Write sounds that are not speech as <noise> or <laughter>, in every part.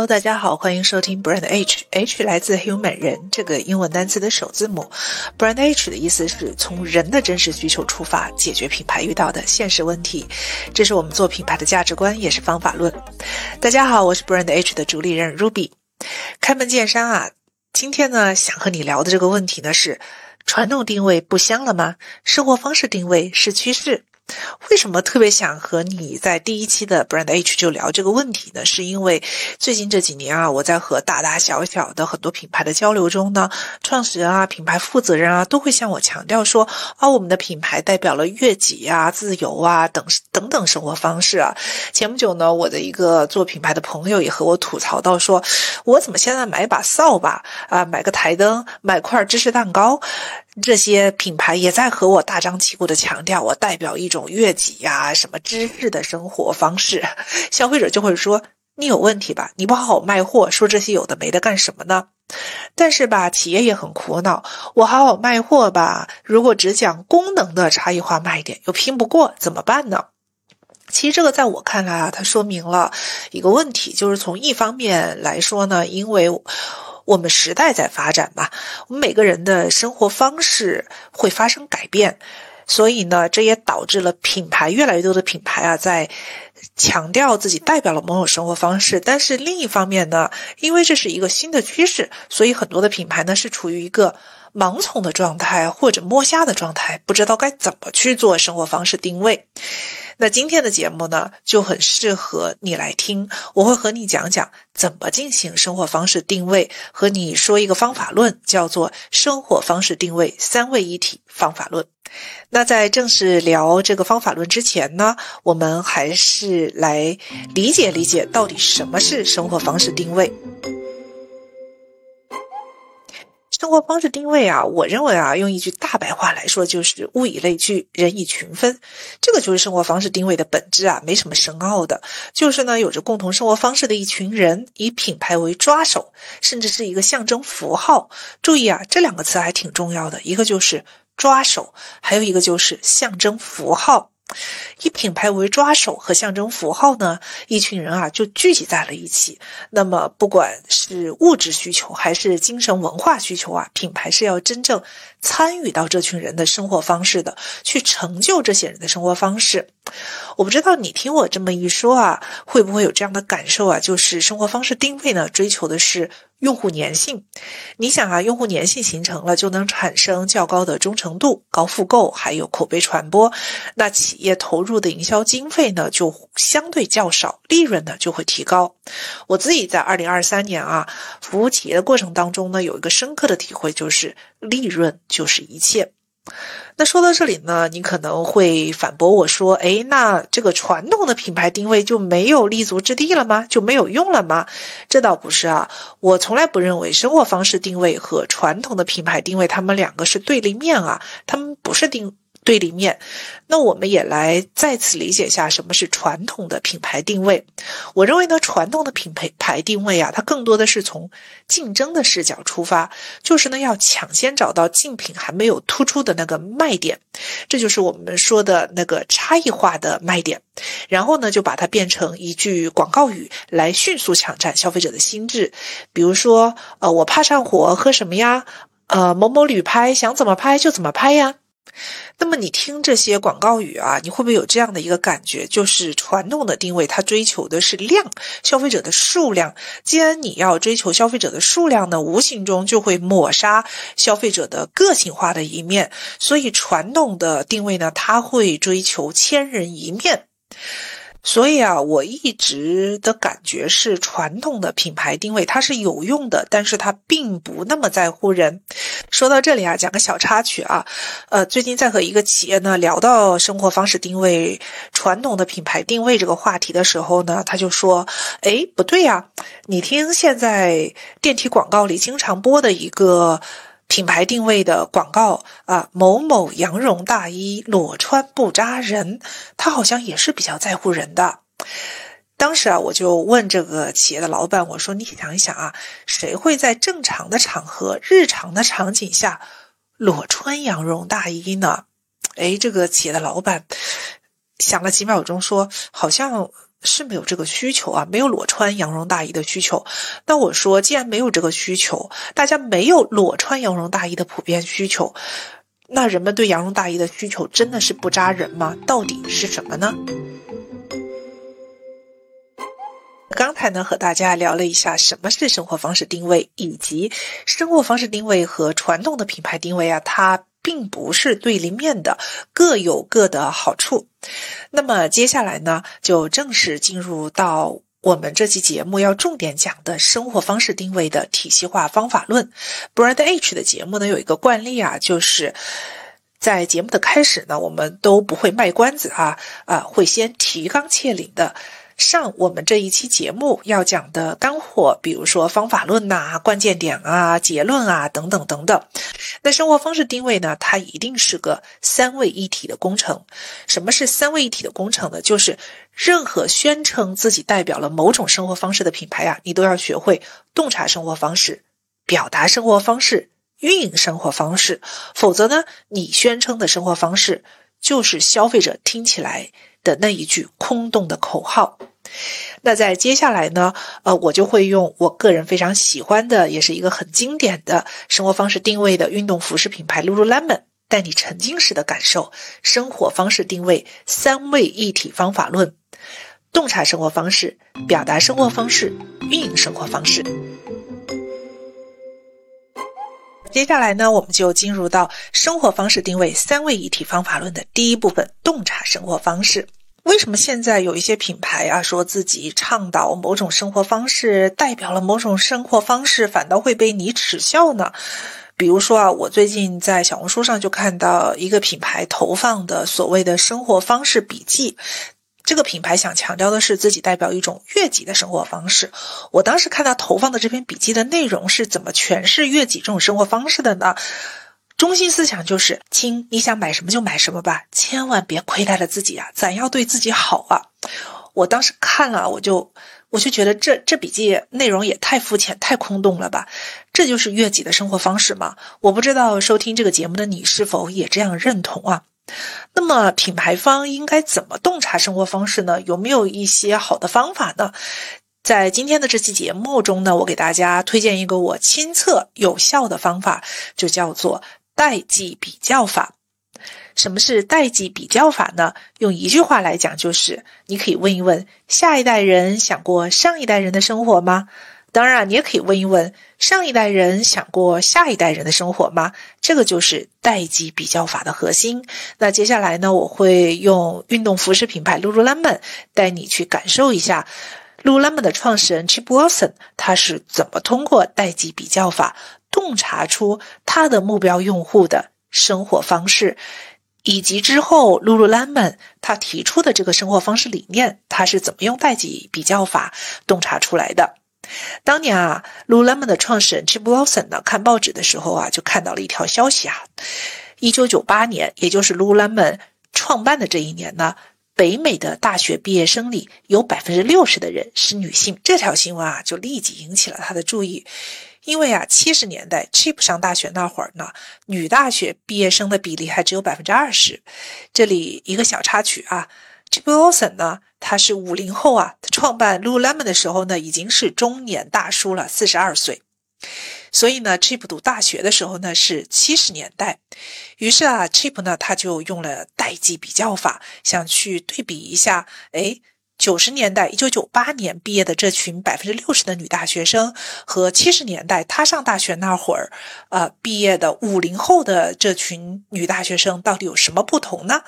Hello，大家好，欢迎收听 Brand H，H 来自 Human 人这个英文单词的首字母。Brand H 的意思是从人的真实需求出发，解决品牌遇到的现实问题。这是我们做品牌的价值观，也是方法论。大家好，我是 Brand H 的主理人 Ruby。开门见山啊，今天呢，想和你聊的这个问题呢是：传统定位不香了吗？生活方式定位是趋势。为什么特别想和你在第一期的 Brand H 就聊这个问题呢？是因为最近这几年啊，我在和大大小小的很多品牌的交流中呢，创始人啊、品牌负责人啊，都会向我强调说啊，我们的品牌代表了悦己啊、自由啊等等等生活方式啊。前不久呢，我的一个做品牌的朋友也和我吐槽到说，我怎么现在买把扫把啊，买个台灯，买块芝士蛋糕？这些品牌也在和我大张旗鼓的强调，我代表一种悦己呀、什么知识的生活方式。消费者就会说：“你有问题吧？你不好好卖货，说这些有的没的干什么呢？”但是吧，企业也很苦恼，我好好卖货吧，如果只讲功能的差异化卖点，又拼不过，怎么办呢？其实这个在我看来啊，它说明了一个问题，就是从一方面来说呢，因为。我们时代在发展吧，我们每个人的生活方式会发生改变，所以呢，这也导致了品牌越来越多的品牌啊，在强调自己代表了某种生活方式。但是另一方面呢，因为这是一个新的趋势，所以很多的品牌呢是处于一个盲从的状态或者摸瞎的状态，不知道该怎么去做生活方式定位。那今天的节目呢，就很适合你来听。我会和你讲讲怎么进行生活方式定位，和你说一个方法论，叫做生活方式定位三位一体方法论。那在正式聊这个方法论之前呢，我们还是来理解理解到底什么是生活方式定位。生活方式定位啊，我认为啊，用一句大白话来说，就是物以类聚，人以群分。这个就是生活方式定位的本质啊，没什么深奥的，就是呢，有着共同生活方式的一群人，以品牌为抓手，甚至是一个象征符号。注意啊，这两个词还挺重要的，一个就是抓手，还有一个就是象征符号。以品牌为抓手和象征符号呢，一群人啊就聚集在了一起。那么，不管是物质需求还是精神文化需求啊，品牌是要真正参与到这群人的生活方式的，去成就这些人的生活方式。我不知道你听我这么一说啊，会不会有这样的感受啊？就是生活方式定位呢，追求的是。用户粘性，你想啊，用户粘性形成了，就能产生较高的忠诚度、高复购，还有口碑传播。那企业投入的营销经费呢，就相对较少，利润呢就会提高。我自己在二零二三年啊，服务企业的过程当中呢，有一个深刻的体会，就是利润就是一切。那说到这里呢，你可能会反驳我说：“诶，那这个传统的品牌定位就没有立足之地了吗？就没有用了吗？”这倒不是啊，我从来不认为生活方式定位和传统的品牌定位，他们两个是对立面啊，他们不是定。对立面，那我们也来再次理解一下什么是传统的品牌定位。我认为呢，传统的品牌牌定位啊，它更多的是从竞争的视角出发，就是呢要抢先找到竞品还没有突出的那个卖点，这就是我们说的那个差异化的卖点。然后呢，就把它变成一句广告语来迅速抢占消费者的心智。比如说，呃，我怕上火，喝什么呀？呃，某某旅拍，想怎么拍就怎么拍呀。那么你听这些广告语啊，你会不会有这样的一个感觉？就是传统的定位，它追求的是量，消费者的数量。既然你要追求消费者的数量呢，无形中就会抹杀消费者的个性化的一面。所以传统的定位呢，它会追求千人一面。所以啊，我一直的感觉是，传统的品牌定位它是有用的，但是它并不那么在乎人。说到这里啊，讲个小插曲啊，呃，最近在和一个企业呢聊到生活方式定位、传统的品牌定位这个话题的时候呢，他就说：“哎，不对呀，你听现在电梯广告里经常播的一个。”品牌定位的广告啊，某某羊绒大衣裸穿不扎人，他好像也是比较在乎人的。当时啊，我就问这个企业的老板，我说：“你想一想啊，谁会在正常的场合、日常的场景下裸穿羊绒大衣呢？”哎，这个企业的老板想了几秒钟，说：“好像是没有这个需求啊，没有裸穿羊绒大衣的需求。那我说，既然没有这个需求，大家没有裸穿羊绒大衣的普遍需求，那人们对羊绒大衣的需求真的是不扎人吗？到底是什么呢？刚才呢，和大家聊了一下什么是生活方式定位，以及生活方式定位和传统的品牌定位啊，它并不是对立面的，各有各的好处。那么接下来呢，就正式进入到我们这期节目要重点讲的生活方式定位的体系化方法论。Brand H 的节目呢，有一个惯例啊，就是在节目的开始呢，我们都不会卖关子啊，啊，会先提纲挈领的。上我们这一期节目要讲的干货，比如说方法论呐、关键点啊、结论啊等等等等。那生活方式定位呢，它一定是个三位一体的工程。什么是三位一体的工程呢？就是任何宣称自己代表了某种生活方式的品牌啊，你都要学会洞察生活方式、表达生活方式、运营生活方式。否则呢，你宣称的生活方式就是消费者听起来的那一句空洞的口号。那在接下来呢，呃，我就会用我个人非常喜欢的，也是一个很经典的生活方式定位的运动服饰品牌 Lululemon，带你沉浸式的感受生活方式定位三位一体方法论，洞察生活方式，表达生活方式，运营生活方式。接下来呢，我们就进入到生活方式定位三位一体方法论的第一部分，洞察生活方式。为什么现在有一些品牌啊，说自己倡导某种生活方式，代表了某种生活方式，反倒会被你耻笑呢？比如说啊，我最近在小红书上就看到一个品牌投放的所谓的生活方式笔记，这个品牌想强调的是自己代表一种悦己的生活方式。我当时看到投放的这篇笔记的内容是怎么诠释悦己这种生活方式的呢？中心思想就是，亲，你想买什么就买什么吧，千万别亏待了自己啊！咱要对自己好啊！我当时看了，我就我就觉得这这笔记内容也太肤浅、太空洞了吧？这就是悦己的生活方式吗？我不知道收听这个节目的你是否也这样认同啊？那么品牌方应该怎么洞察生活方式呢？有没有一些好的方法呢？在今天的这期节目中呢，我给大家推荐一个我亲测有效的方法，就叫做。代际比较法，什么是代际比较法呢？用一句话来讲，就是你可以问一问下一代人想过上一代人的生活吗？当然，你也可以问一问上一代人想过下一代人的生活吗？这个就是代际比较法的核心。那接下来呢，我会用运动服饰品牌 Lululemon 带你去感受一下 Lululemon 的创始人 Chip Wilson 他是怎么通过代际比较法。洞察出他的目标用户的生活方式，以及之后 Lululemon 他提出的这个生活方式理念，他是怎么用代际比较法洞察出来的？当年啊，Lululemon 的创始人 Chip Wilson 呢，看报纸的时候啊，就看到了一条消息啊，一九九八年，也就是 Lululemon 创办的这一年呢，北美的大学毕业生里有百分之六十的人是女性。这条新闻啊，就立即引起了他的注意。因为啊，七十年代 Chip 上大学那会儿呢，女大学毕业生的比例还只有百分之二十。这里一个小插曲啊，Chip Wilson 呢，他是五零后啊，他创办 Lululemon 的时候呢，已经是中年大叔了，四十二岁。所以呢，Chip 读大学的时候呢是七十年代。于是啊，Chip 呢他就用了代际比较法，想去对比一下，哎。九十年代，一九九八年毕业的这群百分之六十的女大学生，和七十年代她上大学那会儿，呃，毕业的五零后的这群女大学生，到底有什么不同呢？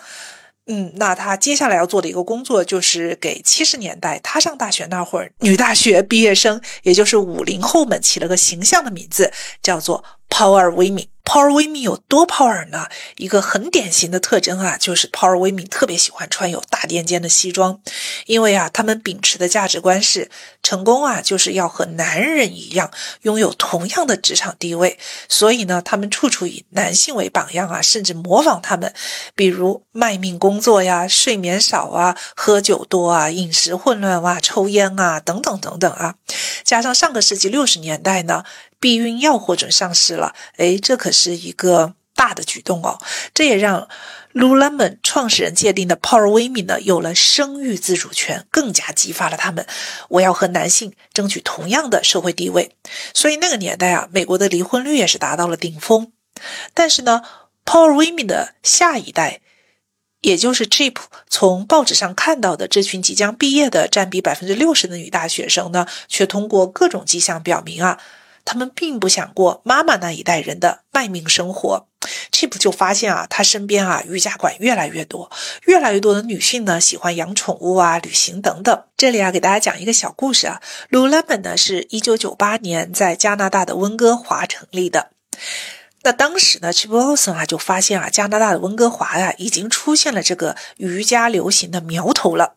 嗯，那他接下来要做的一个工作，就是给七十年代她上大学那会儿女大学毕业生，也就是五零后们起了个形象的名字，叫做 Power Women。Power Women 有多 Power 呢？一个很典型的特征啊，就是 Power Women 特别喜欢穿有大垫肩的西装，因为啊，他们秉持的价值观是成功啊，就是要和男人一样拥有同样的职场地位，所以呢，他们处处以男性为榜样啊，甚至模仿他们，比如卖命工作呀、睡眠少啊、喝酒多啊、饮食混乱啊、抽烟啊等等等等啊，加上上个世纪六十年代呢。避孕药获准上市了，哎，这可是一个大的举动哦。这也让 Lululemon 创始人界定的 Power Women 呢，有了生育自主权，更加激发了他们，我要和男性争取同样的社会地位。所以那个年代啊，美国的离婚率也是达到了顶峰。但是呢，Power Women 的下一代，也就是 Chip 从报纸上看到的这群即将毕业的占比百分之六十的女大学生呢，却通过各种迹象表明啊。他们并不想过妈妈那一代人的卖命生活，Chip 就发现啊，他身边啊瑜伽馆越来越多，越来越多的女性呢喜欢养宠物啊、旅行等等。这里啊，给大家讲一个小故事啊，Lululemon 呢是一九九八年在加拿大的温哥华成立的。那当时呢，Chip Wilson 啊就发现啊，加拿大的温哥华呀已经出现了这个瑜伽流行的苗头了。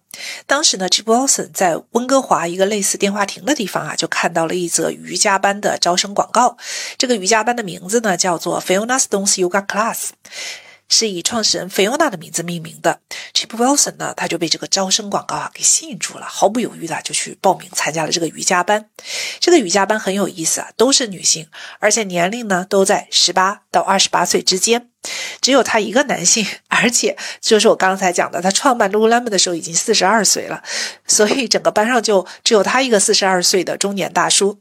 当时呢，Chip Wilson 在温哥华一个类似电话亭的地方啊，就看到了一则瑜伽班的招生广告。这个瑜伽班的名字呢叫做 Fiona Stone's Yoga Class。是以创始人菲欧娜的名字命名的。Chip Wilson 呢，他就被这个招生广告啊给吸引住了，毫不犹豫的就去报名参加了这个瑜伽班。这个瑜伽班很有意思啊，都是女性，而且年龄呢都在十八到二十八岁之间。只有他一个男性，而且就是我刚才讲的，他创办 Lululemon 的时候已经四十二岁了，所以整个班上就只有他一个四十二岁的中年大叔。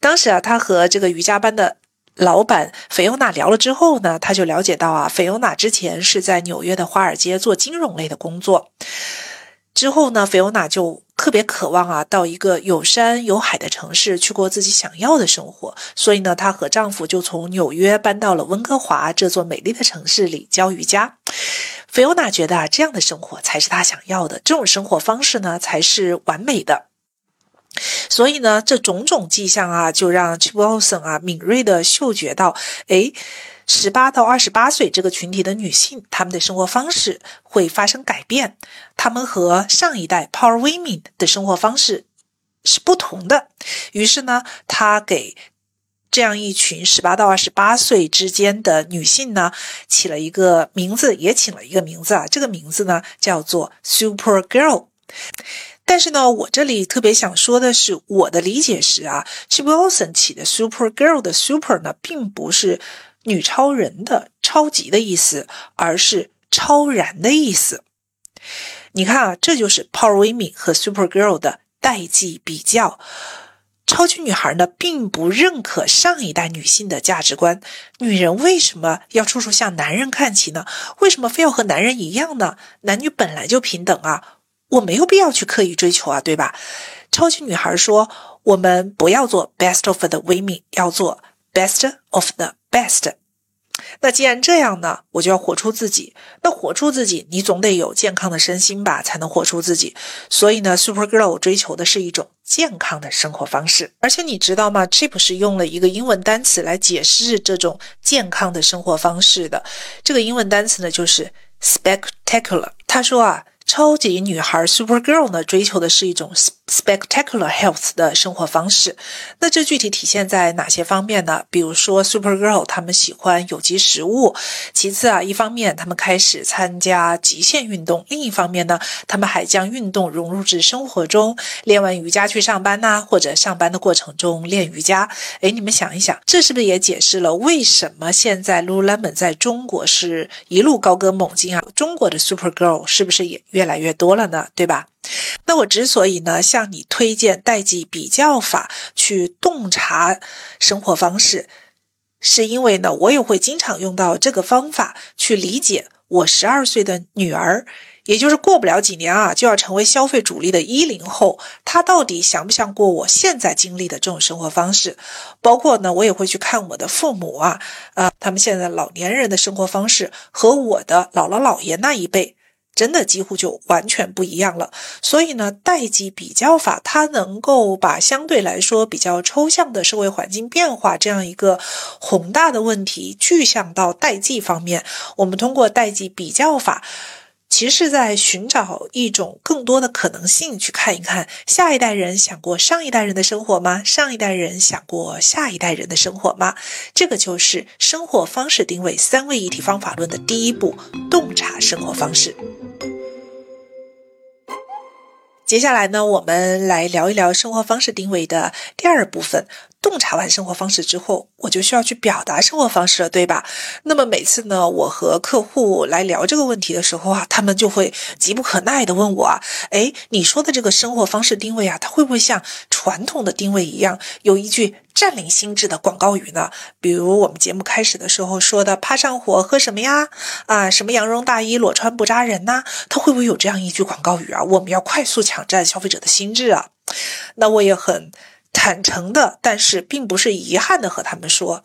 当时啊，他和这个瑜伽班的。老板菲欧娜聊了之后呢，他就了解到啊，菲欧娜之前是在纽约的华尔街做金融类的工作。之后呢，菲欧娜就特别渴望啊，到一个有山有海的城市去过自己想要的生活。所以呢，她和丈夫就从纽约搬到了温哥华这座美丽的城市里教瑜伽。菲欧娜觉得啊，这样的生活才是她想要的，这种生活方式呢，才是完美的。所以呢，这种种迹象啊，就让 Chip Wilson 啊敏锐的嗅觉到，哎，十八到二十八岁这个群体的女性，她们的生活方式会发生改变，她们和上一代 Power Women 的生活方式是不同的。于是呢，他给这样一群十八到二十八岁之间的女性呢，起了一个名字，也起了一个名字啊，这个名字呢叫做 Super Girl。但是呢，我这里特别想说的是，我的理解是啊，Chip Wilson 起的 Super Girl 的 Super 呢，并不是女超人的超级的意思，而是超然的意思。你看啊，这就是 Power Women 和 Super Girl 的代际比较。超级女孩呢，并不认可上一代女性的价值观。女人为什么要处处向男人看齐呢？为什么非要和男人一样呢？男女本来就平等啊。我没有必要去刻意追求啊，对吧？超级女孩说：“我们不要做 best of the women，要做 best of the best。”那既然这样呢，我就要活出自己。那活出自己，你总得有健康的身心吧，才能活出自己。所以呢，Super Girl 追求的是一种健康的生活方式。而且你知道吗？Chip 是用了一个英文单词来解释这种健康的生活方式的。这个英文单词呢，就是 spectacular。他说啊。超级女孩 Super Girl 呢，追求的是一种 spectacular health 的生活方式。那这具体体现在哪些方面呢？比如说 Super Girl 他们喜欢有机食物。其次啊，一方面他们开始参加极限运动，另一方面呢，他们还将运动融入至生活中，练完瑜伽去上班呐，或者上班的过程中练瑜伽。哎，你们想一想，这是不是也解释了为什么现在 Lululemon 在中国是一路高歌猛进啊？中国的 Super Girl 是不是也？越来越多了呢，对吧？那我之所以呢向你推荐代际比较法去洞察生活方式，是因为呢我也会经常用到这个方法去理解我十二岁的女儿，也就是过不了几年啊就要成为消费主力的一零后，她到底想不想过我现在经历的这种生活方式？包括呢我也会去看我的父母啊，呃，他们现在老年人的生活方式和我的姥姥姥爷那一辈。真的几乎就完全不一样了，所以呢，代际比较法它能够把相对来说比较抽象的社会环境变化这样一个宏大的问题具象到代际方面。我们通过代际比较法，其实是在寻找一种更多的可能性，去看一看下一代人想过上一代人的生活吗？上一代人想过下一代人的生活吗？这个就是生活方式定位三位一体方法论的第一步：洞察生活方式。接下来呢，我们来聊一聊生活方式定位的第二部分洞察完生活方式之后，我就需要去表达生活方式了，对吧？那么每次呢，我和客户来聊这个问题的时候啊，他们就会急不可耐的问我啊，哎，你说的这个生活方式定位啊，它会不会像传统的定位一样，有一句占领心智的广告语呢？比如我们节目开始的时候说的“怕上火喝什么呀？啊，什么羊绒大衣裸穿不扎人呐？”它会不会有这样一句广告语啊？我们要快速抢占消费者的心智啊？那我也很。坦诚的，但是并不是遗憾的和他们说，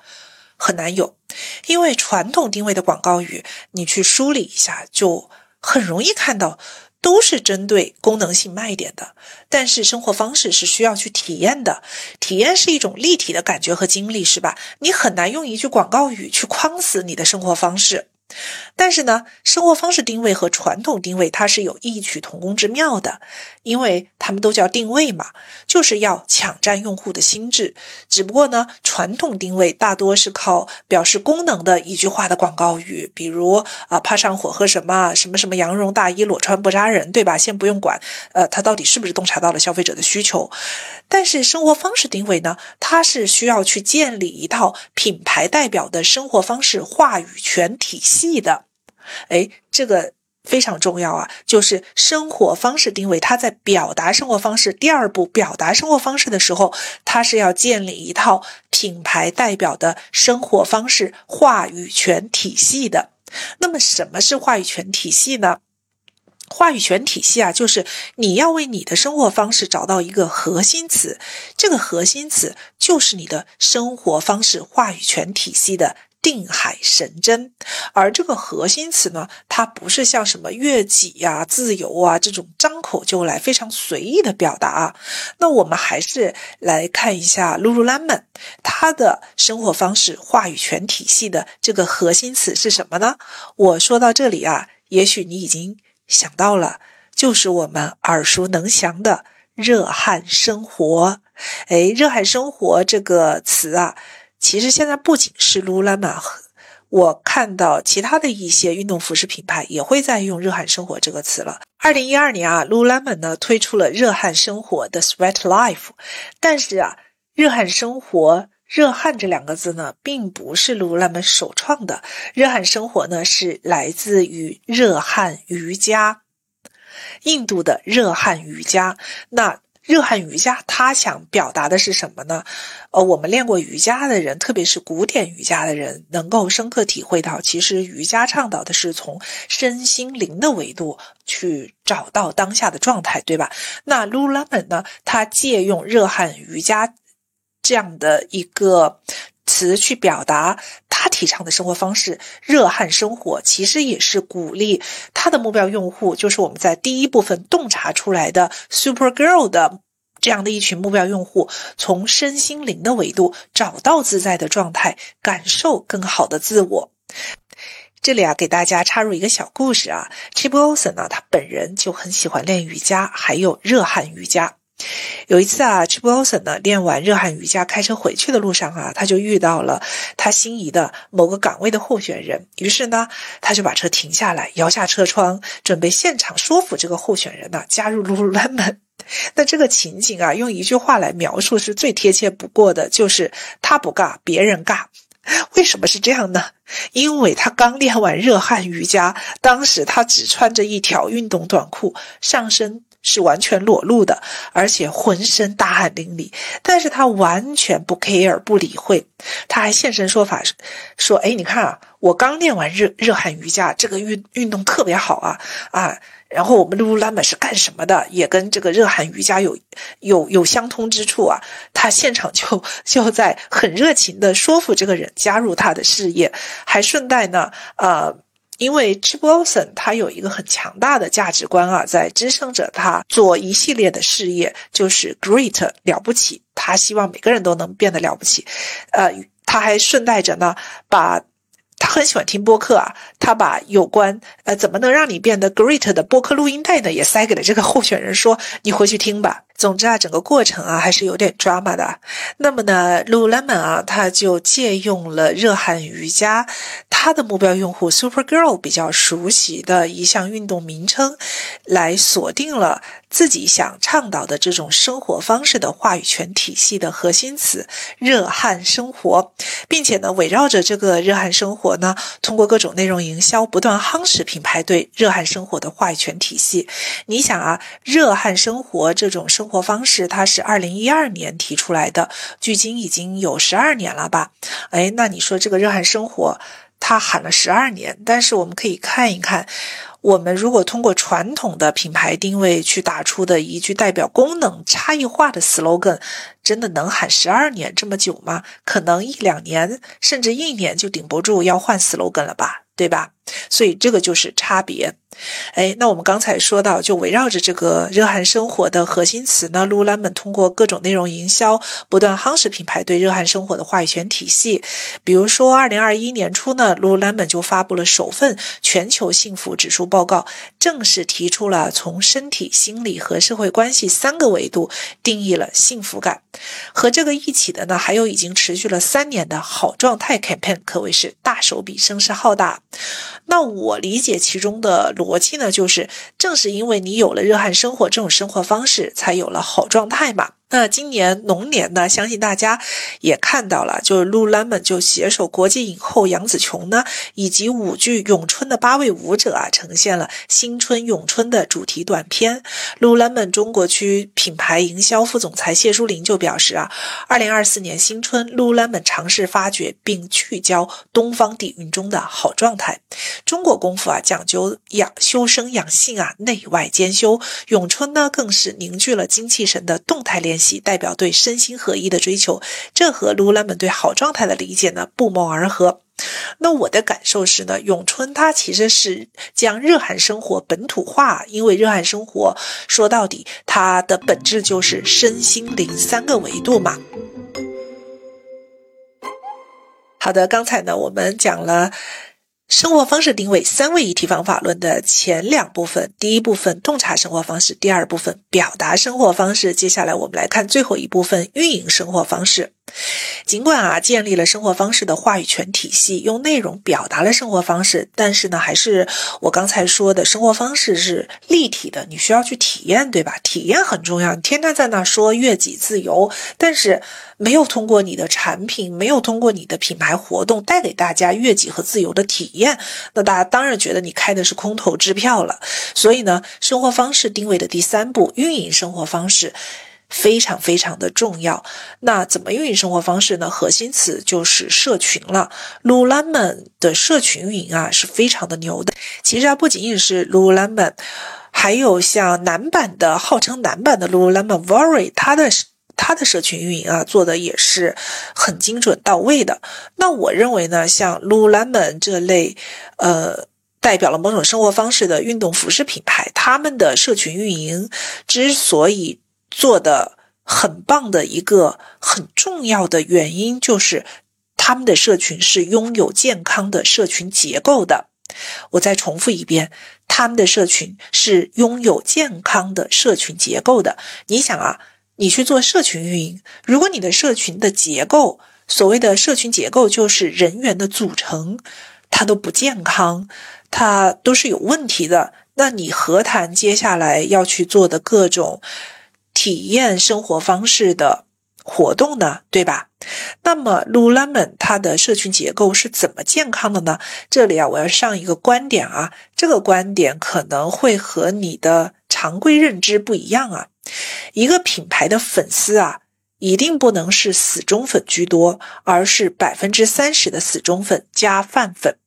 很难有，因为传统定位的广告语，你去梳理一下，就很容易看到，都是针对功能性卖点的。但是生活方式是需要去体验的，体验是一种立体的感觉和经历，是吧？你很难用一句广告语去框死你的生活方式。但是呢，生活方式定位和传统定位它是有异曲同工之妙的，因为它们都叫定位嘛，就是要抢占用户的心智。只不过呢，传统定位大多是靠表示功能的一句话的广告语，比如啊，怕上火喝什么什么什么羊绒大衣裸穿不扎人，对吧？先不用管，呃，它到底是不是洞察到了消费者的需求。但是生活方式定位呢，它是需要去建立一套品牌代表的生活方式话语权体系的。哎，这个非常重要啊！就是生活方式定位，它在表达生活方式第二步表达生活方式的时候，它是要建立一套品牌代表的生活方式话语权体系的。那么，什么是话语权体系呢？话语权体系啊，就是你要为你的生活方式找到一个核心词，这个核心词就是你的生活方式话语权体系的定海神针。而这个核心词呢，它不是像什么悦己呀、自由啊这种张口就来、非常随意的表达啊。那我们还是来看一下 Lululemon，它的生活方式话语权体系的这个核心词是什么呢？我说到这里啊，也许你已经。想到了，就是我们耳熟能详的“热汗生活”。哎，“热汗生活”这个词啊，其实现在不仅是 Lululemon，我看到其他的一些运动服饰品牌也会在用“热汗生活”这个词了。二零一二年啊，Lululemon 呢推出了“热汗生活”的 Sweat Life，但是啊，“热汗生活”。热汗这两个字呢，并不是 Lululemon 首创的。热汗生活呢，是来自于热汗瑜伽，印度的热汗瑜伽。那热汗瑜伽，它想表达的是什么呢？呃，我们练过瑜伽的人，特别是古典瑜伽的人，能够深刻体会到，其实瑜伽倡导的是从身心灵的维度去找到当下的状态，对吧？那 Lululemon 呢，它借用热汗瑜伽。这样的一个词去表达他提倡的生活方式——热汗生活，其实也是鼓励他的目标用户，就是我们在第一部分洞察出来的 Super Girl 的这样的一群目标用户，从身心灵的维度找到自在的状态，感受更好的自我。这里啊，给大家插入一个小故事啊，Chip Wilson 呢，他本人就很喜欢练瑜伽，还有热汗瑜伽。有一次啊，Chip Wilson 呢练完热汗瑜伽，开车回去的路上啊，他就遇到了他心仪的某个岗位的候选人。于是呢，他就把车停下来，摇下车窗，准备现场说服这个候选人呢加入 Lululemon。<laughs> 那这个情景啊，用一句话来描述是最贴切不过的，就是他不尬，别人尬。<laughs> 为什么是这样呢？因为他刚练完热汗瑜伽，当时他只穿着一条运动短裤，上身。是完全裸露的，而且浑身大汗淋漓，但是他完全不 care 不理会，他还现身说法说：“哎，你看啊，我刚练完热热汗瑜伽，这个运运动特别好啊啊！然后我们 Lululemon 是干什么的？也跟这个热汗瑜伽有有有相通之处啊！他现场就就在很热情的说服这个人加入他的事业，还顺带呢，呃。”因为 Chip Wilson 他有一个很强大的价值观啊，在支撑着他做一系列的事业，就是 Great 了不起。他希望每个人都能变得了不起。呃，他还顺带着呢，把他很喜欢听播客啊，他把有关呃怎么能让你变得 Great 的播客录音带呢，也塞给了这个候选人，说你回去听吧。总之啊，整个过程啊还是有点 drama 的。那么呢，Lululemon 啊，它就借用了热汗瑜伽，它的目标用户 Super Girl 比较熟悉的一项运动名称，来锁定了。自己想倡导的这种生活方式的话语权体系的核心词“热汗生活”，并且呢，围绕着这个热汗生活呢，通过各种内容营销，不断夯实品牌对热汗生活的话语权体系。你想啊，热汗生活这种生生活方式，它是二零一二年提出来的，距今已经有十二年了吧？哎，那你说这个热汗生活，它喊了十二年，但是我们可以看一看。我们如果通过传统的品牌定位去打出的一句代表功能差异化的 slogan，真的能喊十二年这么久吗？可能一两年甚至一年就顶不住，要换 slogan 了吧，对吧？所以这个就是差别。哎，那我们刚才说到，就围绕着这个热汗生活的核心词呢，Lululemon 通过各种内容营销，不断夯实品牌对热汗生活的话语权体系。比如说，二零二一年初呢，Lululemon 就发布了首份全球幸福指数报告，正式提出了从身体、心理和社会关系三个维度定义了幸福感。和这个一起的呢，还有已经持续了三年的好状态 campaign，可谓是大手笔、声势浩大。那我理解其中的。逻辑呢，就是正是因为你有了热汗生活这种生活方式，才有了好状态嘛。那今年龙年呢，相信大家也看到了，就是 Lululemon 就携手国际影后杨紫琼呢，以及舞剧《咏春》的八位舞者啊，呈现了新春咏春的主题短片。Lululemon 中国区品牌营销副总裁谢淑玲就表示啊，二零二四年新春，Lululemon 尝试发掘并聚焦东方底蕴中的好状态。中国功夫啊，讲究养修身养性啊，内外兼修。咏春呢，更是凝聚了精气神的动态练习。代表对身心合一的追求，这和卢兰们对好状态的理解呢不谋而合。那我的感受是呢，咏春它其实是将热汗生活本土化，因为热汗生活说到底它的本质就是身心灵三个维度嘛。好的，刚才呢我们讲了。生活方式定位三位一体方法论的前两部分，第一部分洞察生活方式，第二部分表达生活方式。接下来我们来看最后一部分运营生活方式。尽管啊建立了生活方式的话语权体系，用内容表达了生活方式，但是呢，还是我刚才说的生活方式是立体的，你需要去体验，对吧？体验很重要。你天天在那说悦己自由，但是没有通过你的产品，没有通过你的品牌活动带给大家悦己和自由的体验，那大家当然觉得你开的是空头支票了。所以呢，生活方式定位的第三步，运营生活方式。非常非常的重要。那怎么运营生活方式呢？核心词就是社群了。Lululemon 的社群运营啊是非常的牛的。其实啊，不仅仅是 Lululemon，还有像男版的，号称男版的 Lululemon Worry，它的他的社群运营啊做的也是很精准到位的。那我认为呢，像 Lululemon 这类，呃，代表了某种生活方式的运动服饰品牌，他们的社群运营之所以做的很棒的一个很重要的原因，就是他们的社群是拥有健康的社群结构的。我再重复一遍，他们的社群是拥有健康的社群结构的。你想啊，你去做社群运营，如果你的社群的结构，所谓的社群结构就是人员的组成，它都不健康，它都是有问题的，那你何谈接下来要去做的各种？体验生活方式的活动呢，对吧？那么 Lululemon 它的社群结构是怎么健康的呢？这里啊，我要上一个观点啊，这个观点可能会和你的常规认知不一样啊。一个品牌的粉丝啊，一定不能是死忠粉居多，而是百分之三十的死忠粉加泛粉。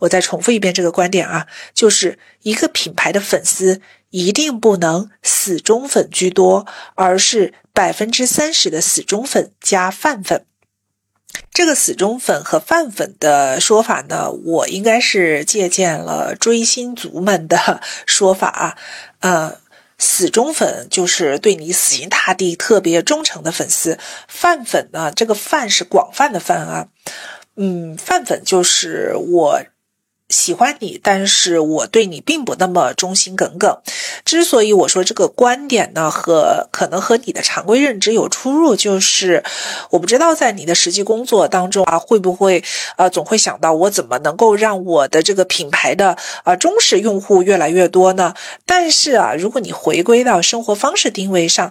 我再重复一遍这个观点啊，就是一个品牌的粉丝。一定不能死忠粉居多，而是百分之三十的死忠粉加泛粉。这个死忠粉和泛粉的说法呢，我应该是借鉴了追星族们的说法啊。呃，死忠粉就是对你死心塌地、特别忠诚的粉丝。泛粉呢，这个泛是广泛的泛啊。嗯，泛粉就是我。喜欢你，但是我对你并不那么忠心耿耿。之所以我说这个观点呢，和可能和你的常规认知有出入，就是我不知道在你的实际工作当中啊，会不会呃总会想到我怎么能够让我的这个品牌的啊忠实用户越来越多呢？但是啊，如果你回归到生活方式定位上。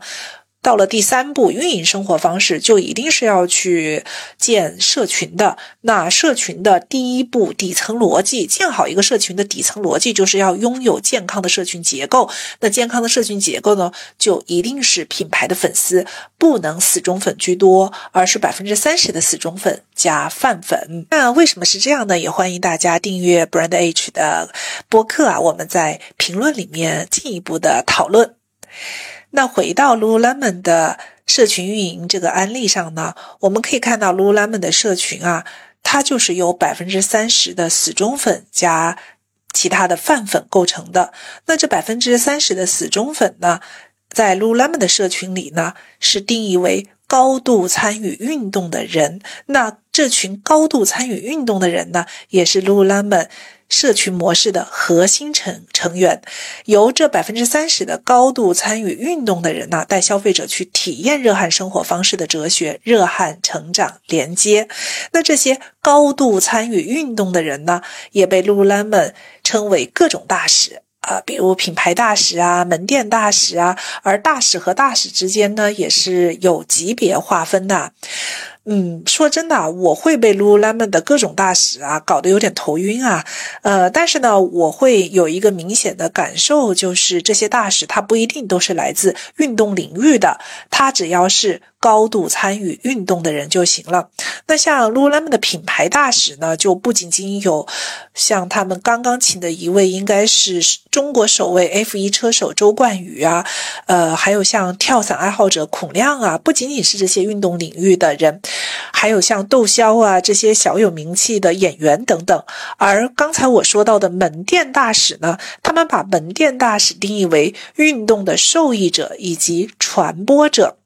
到了第三步，运营生活方式就一定是要去建社群的。那社群的第一步底层逻辑，建好一个社群的底层逻辑，就是要拥有健康的社群结构。那健康的社群结构呢，就一定是品牌的粉丝不能死忠粉居多，而是百分之三十的死忠粉加泛粉。那为什么是这样呢？也欢迎大家订阅 Brand H 的播客啊，我们在评论里面进一步的讨论。那回到 Lululemon 的社群运营这个案例上呢，我们可以看到 Lululemon 的社群啊，它就是由百分之三十的死忠粉加其他的泛粉构成的。那这百分之三十的死忠粉呢，在 Lululemon 的社群里呢，是定义为高度参与运动的人。那这群高度参与运动的人呢，也是 Lululemon。社群模式的核心成成员，由这百分之三十的高度参与运动的人呢，带消费者去体验热汗生活方式的哲学，热汗成长连接。那这些高度参与运动的人呢，也被 Lululemon 称为各种大使啊，比如品牌大使啊，门店大使啊。而大使和大使之间呢，也是有级别划分的。嗯，说真的，我会被 Lululemon 的各种大使啊搞得有点头晕啊。呃，但是呢，我会有一个明显的感受，就是这些大使他不一定都是来自运动领域的，他只要是。高度参与运动的人就行了。那像 Lululemon 的品牌大使呢，就不仅仅有像他们刚刚请的一位，应该是中国首位 F1 车手周冠宇啊，呃，还有像跳伞爱好者孔亮啊，不仅仅是这些运动领域的人，还有像窦骁啊这些小有名气的演员等等。而刚才我说到的门店大使呢，他们把门店大使定义为运动的受益者以及传播者。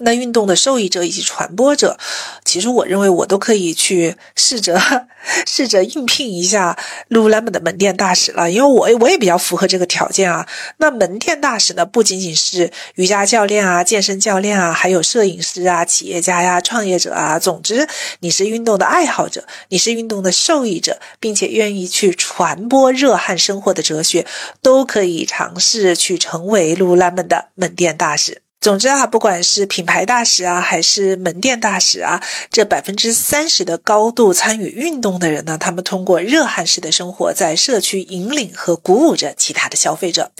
那运动的受益者以及传播者，其实我认为我都可以去试着 <laughs> 试着应聘一下 Lululemon 的门店大使了，因为我我也比较符合这个条件啊。那门店大使呢，不仅仅是瑜伽教练啊、健身教练啊，还有摄影师啊、企业家呀、创业者啊。总之，你是运动的爱好者，你是运动的受益者，并且愿意去传播热汗生活的哲学，都可以尝试去成为 Lululemon 的门店大使。总之啊，不管是品牌大使啊，还是门店大使啊，这百分之三十的高度参与运动的人呢，他们通过热汗式的生活，在社区引领和鼓舞着其他的消费者。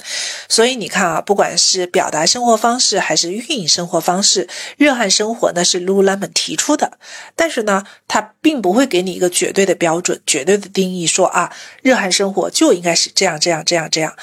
所以你看啊，不管是表达生活方式，还是运营生活方式，热汗生活呢是 Lululemon 提出的，但是呢，它并不会给你一个绝对的标准、绝对的定义，说啊，热汗生活就应该是这样、这样、这样、这样。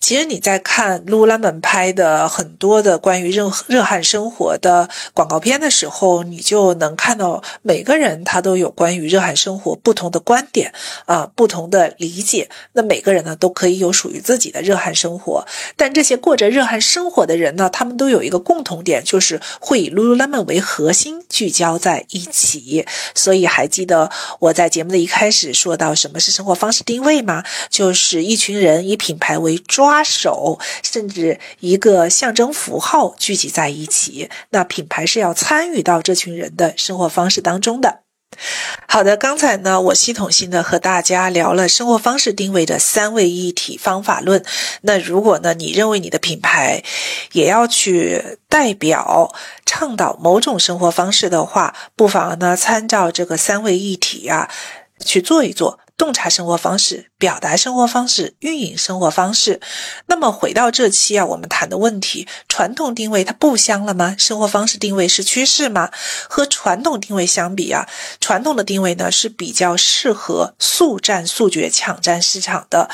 其实你在看 Lululemon 拍的很多的关于热热汗生活的广告片的时候，你就能看到每个人他都有关于热汗生活不同的观点啊，不同的理解。那每个人呢都可以有属于自己的热汗生活，但这些过着热汗生活的人呢，他们都有一个共同点，就是会以 Lululemon 为核心聚焦在一起。所以还记得我在节目的一开始说到什么是生活方式定位吗？就是一群人以品牌为抓。抓手，甚至一个象征符号聚集在一起，那品牌是要参与到这群人的生活方式当中的。好的，刚才呢，我系统性的和大家聊了生活方式定位的三位一体方法论。那如果呢，你认为你的品牌也要去代表倡导某种生活方式的话，不妨呢参照这个三位一体啊去做一做。洞察生活方式，表达生活方式，运营生活方式。那么回到这期啊，我们谈的问题，传统定位它不香了吗？生活方式定位是趋势吗？和传统定位相比啊，传统的定位呢是比较适合速战速决、抢占市场的。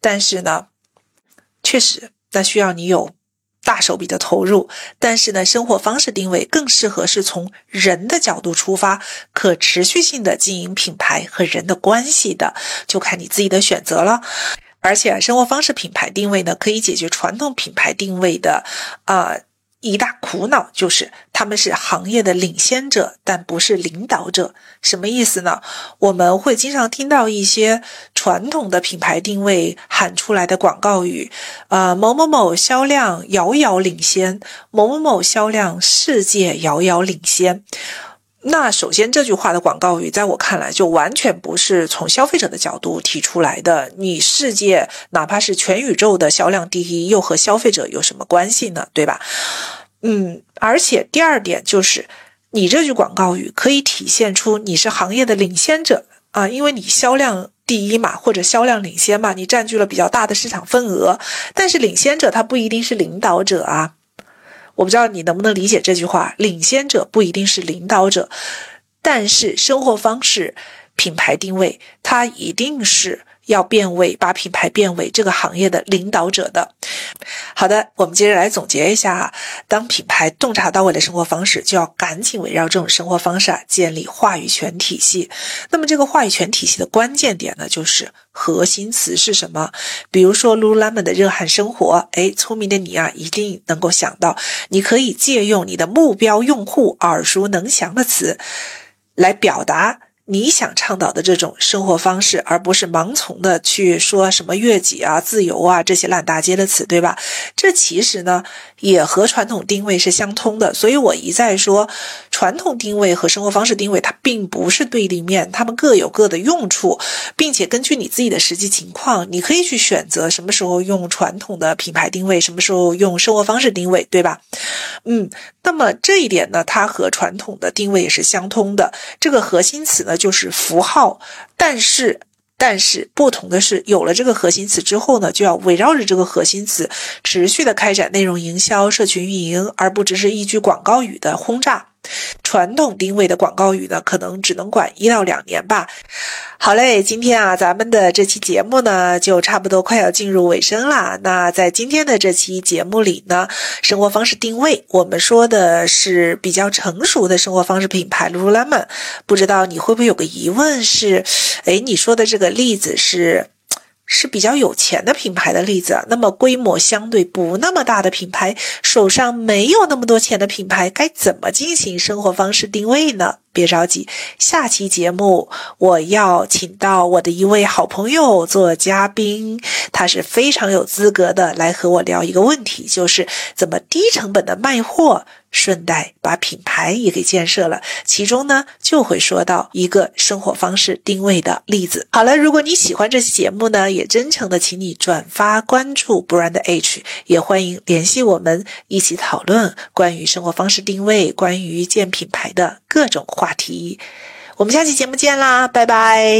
但是呢，确实，那需要你有。大手笔的投入，但是呢，生活方式定位更适合是从人的角度出发，可持续性的经营品牌和人的关系的，就看你自己的选择了。而且，生活方式品牌定位呢，可以解决传统品牌定位的啊。一大苦恼就是他们是行业的领先者，但不是领导者。什么意思呢？我们会经常听到一些传统的品牌定位喊出来的广告语，呃，某某某销量遥遥领先，某某某销量世界遥遥领先。那首先，这句话的广告语，在我看来，就完全不是从消费者的角度提出来的。你世界哪怕是全宇宙的销量第一，又和消费者有什么关系呢？对吧？嗯，而且第二点就是，你这句广告语可以体现出你是行业的领先者啊，因为你销量第一嘛，或者销量领先嘛，你占据了比较大的市场份额。但是领先者他不一定是领导者啊。我不知道你能不能理解这句话：领先者不一定是领导者，但是生活方式品牌定位，它一定是。要变为把品牌变为这个行业的领导者的。好的，我们接着来总结一下啊：当品牌洞察到位的生活方式，就要赶紧围绕这种生活方式啊建立话语权体系。那么这个话语权体系的关键点呢，就是核心词是什么？比如说 Lululemon 的热汗生活，哎，聪明的你啊，一定能够想到，你可以借用你的目标用户耳熟能详的词来表达。你想倡导的这种生活方式，而不是盲从的去说什么悦己啊、自由啊这些烂大街的词，对吧？这其实呢，也和传统定位是相通的。所以我一再说，传统定位和生活方式定位它并不是对立面，它们各有各的用处，并且根据你自己的实际情况，你可以去选择什么时候用传统的品牌定位，什么时候用生活方式定位，对吧？嗯，那么这一点呢，它和传统的定位也是相通的。这个核心词呢？就是符号，但是但是不同的是，有了这个核心词之后呢，就要围绕着这个核心词持续的开展内容营销、社群运营，而不只是一句广告语的轰炸。传统定位的广告语呢，可能只能管一到两年吧。好嘞，今天啊，咱们的这期节目呢，就差不多快要进入尾声啦。那在今天的这期节目里呢，生活方式定位，我们说的是比较成熟的生活方式品牌 Lululemon。不知道你会不会有个疑问是，哎，你说的这个例子是？是比较有钱的品牌的例子，那么规模相对不那么大的品牌，手上没有那么多钱的品牌，该怎么进行生活方式定位呢？别着急，下期节目我要请到我的一位好朋友做嘉宾，他是非常有资格的来和我聊一个问题，就是怎么低成本的卖货，顺带把品牌也给建设了。其中呢，就会说到一个生活方式定位的例子。好了，如果你喜欢这期节目呢，也真诚的请你转发关注 Brand H，也欢迎联系我们一起讨论关于生活方式定位、关于建品牌的各种话。题，我们下期节目见啦，拜拜。